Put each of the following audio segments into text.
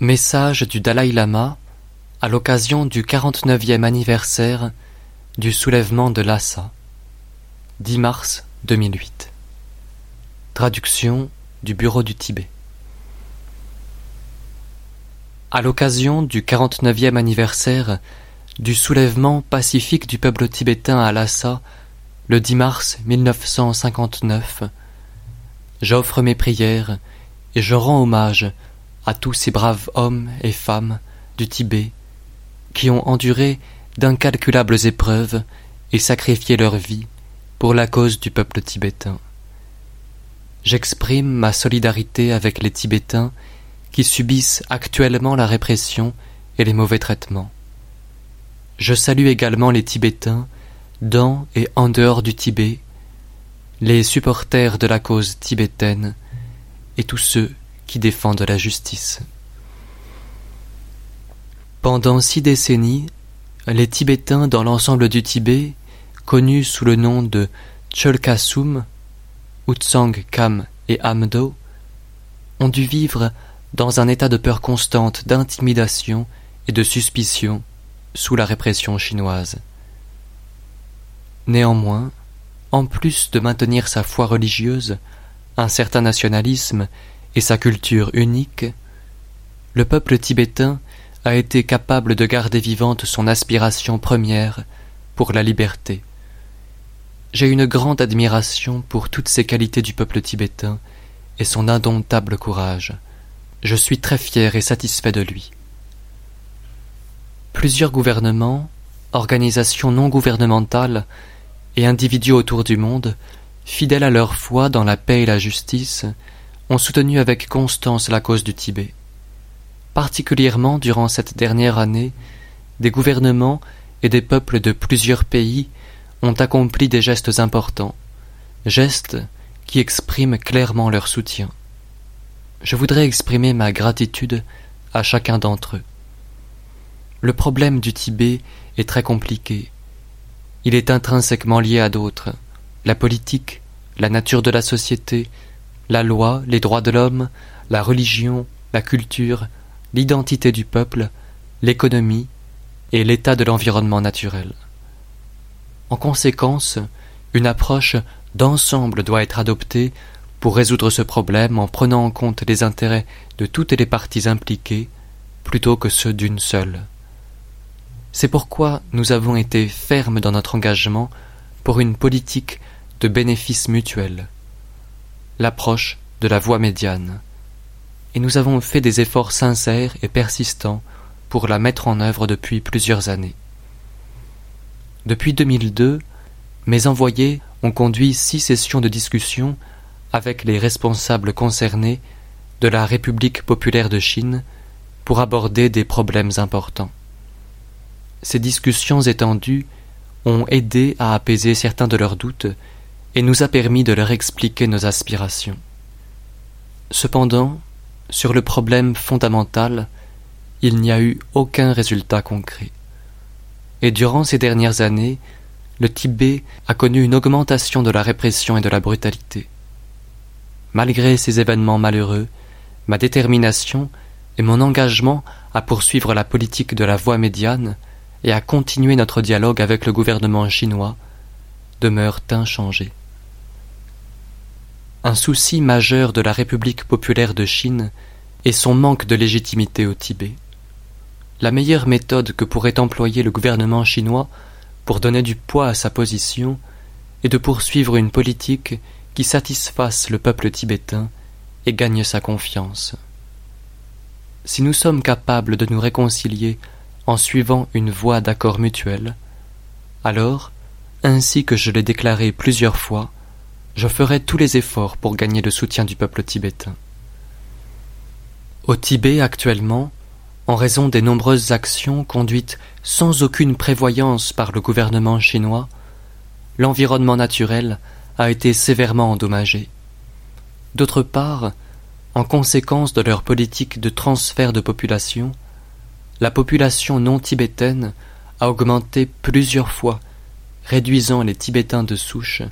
Message du Dalai Lama à l'occasion du 49e anniversaire du soulèvement de Lhasa, 10 mars 2008. Traduction du Bureau du Tibet. À l'occasion du 49e anniversaire du soulèvement pacifique du peuple tibétain à Lhasa, le 10 mars 1959, j'offre mes prières et je rends hommage à tous ces braves hommes et femmes du Tibet qui ont enduré d'incalculables épreuves et sacrifié leur vie pour la cause du peuple tibétain. J'exprime ma solidarité avec les Tibétains qui subissent actuellement la répression et les mauvais traitements. Je salue également les Tibétains dans et en dehors du Tibet, les supporters de la cause tibétaine et tous ceux qui défendent la justice. Pendant six décennies, les Tibétains dans l'ensemble du Tibet, connus sous le nom de Cholkasum, Utsang Kam et Amdo, ont dû vivre dans un état de peur constante, d'intimidation et de suspicion sous la répression chinoise. Néanmoins, en plus de maintenir sa foi religieuse, un certain nationalisme et sa culture unique, le peuple tibétain a été capable de garder vivante son aspiration première pour la liberté. J'ai une grande admiration pour toutes ces qualités du peuple tibétain et son indomptable courage. Je suis très fier et satisfait de lui. Plusieurs gouvernements, organisations non gouvernementales et individus autour du monde, fidèles à leur foi dans la paix et la justice, ont soutenu avec constance la cause du Tibet. Particulièrement durant cette dernière année, des gouvernements et des peuples de plusieurs pays ont accompli des gestes importants, gestes qui expriment clairement leur soutien. Je voudrais exprimer ma gratitude à chacun d'entre eux. Le problème du Tibet est très compliqué. Il est intrinsèquement lié à d'autres, la politique, la nature de la société, la loi, les droits de l'homme, la religion, la culture, l'identité du peuple, l'économie et l'état de l'environnement naturel. En conséquence, une approche d'ensemble doit être adoptée pour résoudre ce problème en prenant en compte les intérêts de toutes les parties impliquées plutôt que ceux d'une seule. C'est pourquoi nous avons été fermes dans notre engagement pour une politique de bénéfices mutuels l'approche de la voie médiane, et nous avons fait des efforts sincères et persistants pour la mettre en œuvre depuis plusieurs années. Depuis 2002, mes envoyés ont conduit six sessions de discussion avec les responsables concernés de la République populaire de Chine pour aborder des problèmes importants. Ces discussions étendues ont aidé à apaiser certains de leurs doutes et nous a permis de leur expliquer nos aspirations. Cependant, sur le problème fondamental, il n'y a eu aucun résultat concret. Et durant ces dernières années, le Tibet a connu une augmentation de la répression et de la brutalité. Malgré ces événements malheureux, ma détermination et mon engagement à poursuivre la politique de la voie médiane et à continuer notre dialogue avec le gouvernement chinois demeurent inchangés. Un souci majeur de la République populaire de Chine est son manque de légitimité au Tibet. La meilleure méthode que pourrait employer le gouvernement chinois pour donner du poids à sa position est de poursuivre une politique qui satisfasse le peuple tibétain et gagne sa confiance. Si nous sommes capables de nous réconcilier en suivant une voie d'accord mutuel, alors, ainsi que je l'ai déclaré plusieurs fois, je ferai tous les efforts pour gagner le soutien du peuple tibétain. Au Tibet actuellement, en raison des nombreuses actions conduites sans aucune prévoyance par le gouvernement chinois, l'environnement naturel a été sévèrement endommagé. D'autre part, en conséquence de leur politique de transfert de population, la population non tibétaine a augmenté plusieurs fois, réduisant les Tibétains de souche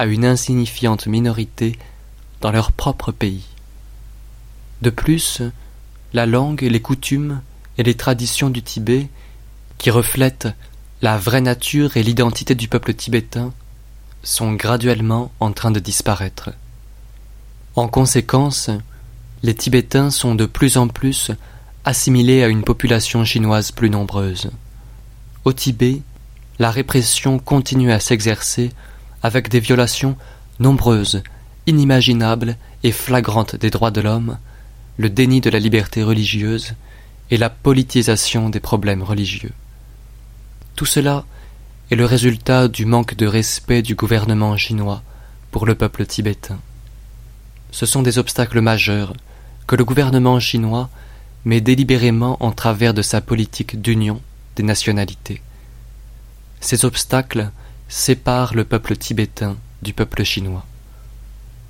à une insignifiante minorité dans leur propre pays. De plus, la langue, les coutumes et les traditions du Tibet, qui reflètent la vraie nature et l'identité du peuple tibétain, sont graduellement en train de disparaître. En conséquence, les Tibétains sont de plus en plus assimilés à une population chinoise plus nombreuse. Au Tibet, la répression continue à s'exercer avec des violations nombreuses, inimaginables et flagrantes des droits de l'homme, le déni de la liberté religieuse et la politisation des problèmes religieux. Tout cela est le résultat du manque de respect du gouvernement chinois pour le peuple tibétain. Ce sont des obstacles majeurs que le gouvernement chinois met délibérément en travers de sa politique d'union des nationalités. Ces obstacles séparent le peuple tibétain du peuple chinois.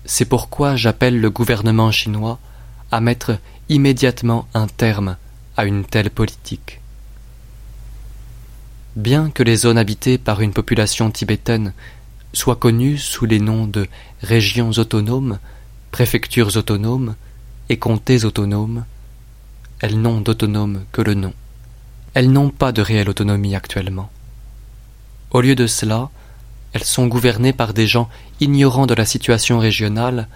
C'est pourquoi j'appelle le gouvernement chinois à mettre immédiatement un terme à une telle politique. Bien que les zones habitées par une population tibétaine soient connues sous les noms de régions autonomes, préfectures autonomes et comtés autonomes, elles n'ont d'autonome que le nom. Elles n'ont pas de réelle autonomie actuellement. Au lieu de cela, elles sont gouvernées par des gens ignorants de la situation régionale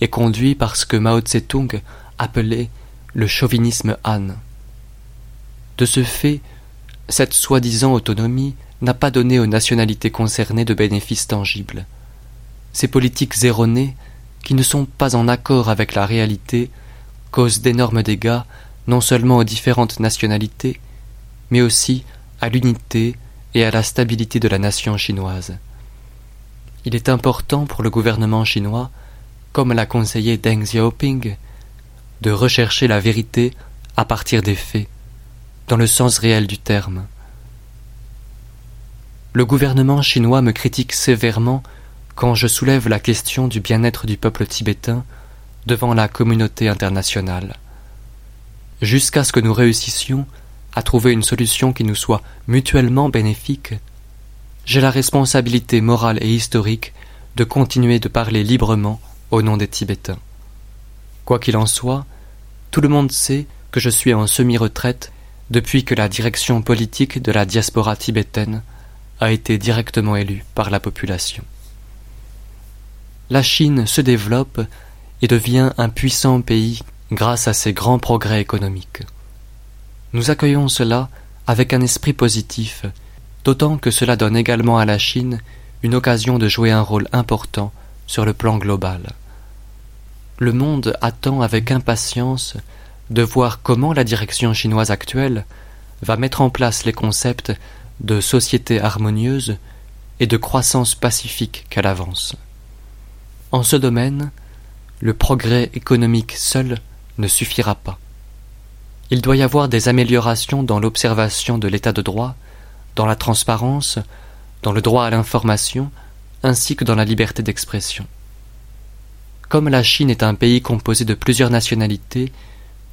et conduits par ce que Mao Tse-tung appelait le chauvinisme Han. De ce fait, cette soi-disant autonomie n'a pas donné aux nationalités concernées de bénéfices tangibles. Ces politiques erronées, qui ne sont pas en accord avec la réalité, causent d'énormes dégâts non seulement aux différentes nationalités, mais aussi à l'unité et à la stabilité de la nation chinoise. Il est important pour le gouvernement chinois, comme l'a conseillé Deng Xiaoping, de rechercher la vérité à partir des faits, dans le sens réel du terme. Le gouvernement chinois me critique sévèrement quand je soulève la question du bien-être du peuple tibétain devant la communauté internationale. Jusqu'à ce que nous réussissions à trouver une solution qui nous soit mutuellement bénéfique, j'ai la responsabilité morale et historique de continuer de parler librement au nom des Tibétains. Quoi qu'il en soit, tout le monde sait que je suis en semi-retraite depuis que la direction politique de la diaspora tibétaine a été directement élue par la population. La Chine se développe et devient un puissant pays grâce à ses grands progrès économiques. Nous accueillons cela avec un esprit positif, d'autant que cela donne également à la Chine une occasion de jouer un rôle important sur le plan global. Le monde attend avec impatience de voir comment la direction chinoise actuelle va mettre en place les concepts de société harmonieuse et de croissance pacifique qu'elle avance. En ce domaine, le progrès économique seul ne suffira pas. Il doit y avoir des améliorations dans l'observation de l'état de droit, dans la transparence, dans le droit à l'information, ainsi que dans la liberté d'expression. Comme la Chine est un pays composé de plusieurs nationalités,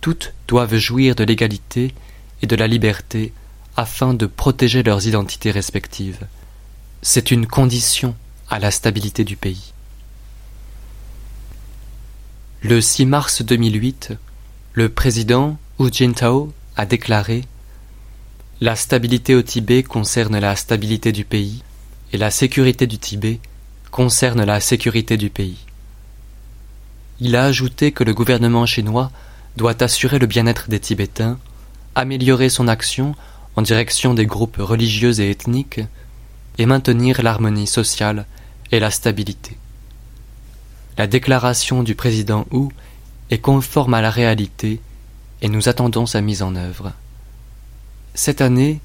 toutes doivent jouir de l'égalité et de la liberté afin de protéger leurs identités respectives. C'est une condition à la stabilité du pays. Le 6 mars 2008, le président Hu Jintao a déclaré La stabilité au Tibet concerne la stabilité du pays et la sécurité du Tibet concerne la sécurité du pays. Il a ajouté que le gouvernement chinois doit assurer le bien-être des Tibétains, améliorer son action en direction des groupes religieux et ethniques, et maintenir l'harmonie sociale et la stabilité. La déclaration du président Hu est conforme à la réalité et nous attendons sa mise en œuvre. Cette année,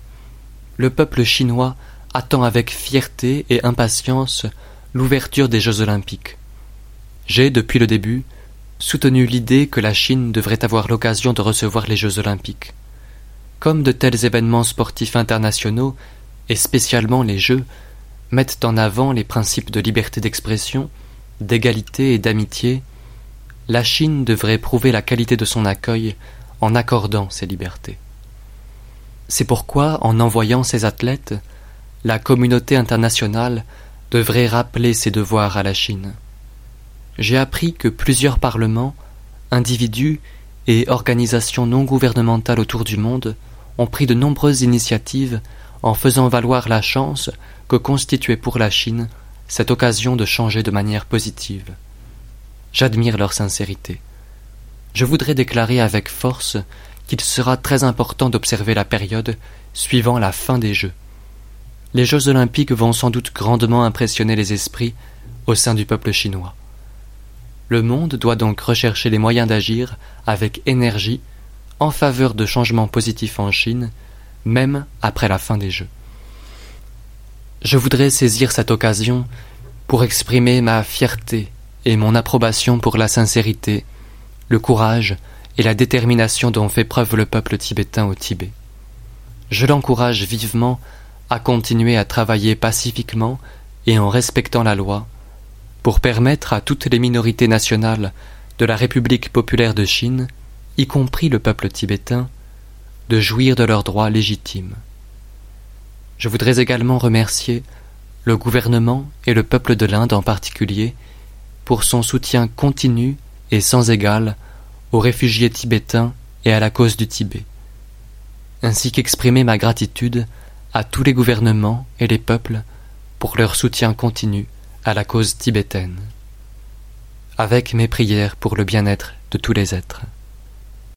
le peuple chinois attend avec fierté et impatience l'ouverture des Jeux olympiques. J'ai, depuis le début, soutenu l'idée que la Chine devrait avoir l'occasion de recevoir les Jeux olympiques. Comme de tels événements sportifs internationaux, et spécialement les Jeux, mettent en avant les principes de liberté d'expression, d'égalité et d'amitié, la Chine devrait prouver la qualité de son accueil en accordant ces libertés. C'est pourquoi, en envoyant ses athlètes, la communauté internationale devrait rappeler ses devoirs à la Chine. J'ai appris que plusieurs parlements, individus et organisations non gouvernementales autour du monde ont pris de nombreuses initiatives en faisant valoir la chance que constituait pour la Chine cette occasion de changer de manière positive. J'admire leur sincérité. Je voudrais déclarer avec force qu'il sera très important d'observer la période suivant la fin des Jeux. Les Jeux olympiques vont sans doute grandement impressionner les esprits au sein du peuple chinois. Le monde doit donc rechercher les moyens d'agir avec énergie en faveur de changements positifs en Chine, même après la fin des Jeux. Je voudrais saisir cette occasion pour exprimer ma fierté et mon approbation pour la sincérité, le courage et la détermination dont fait preuve le peuple tibétain au Tibet. Je l'encourage vivement à continuer à travailler pacifiquement et en respectant la loi pour permettre à toutes les minorités nationales de la République populaire de Chine, y compris le peuple tibétain, de jouir de leurs droits légitimes. Je voudrais également remercier le gouvernement et le peuple de l'Inde en particulier pour son soutien continu et sans égal aux réfugiés tibétains et à la cause du Tibet, ainsi qu'exprimer ma gratitude à tous les gouvernements et les peuples pour leur soutien continu à la cause tibétaine, avec mes prières pour le bien-être de tous les êtres.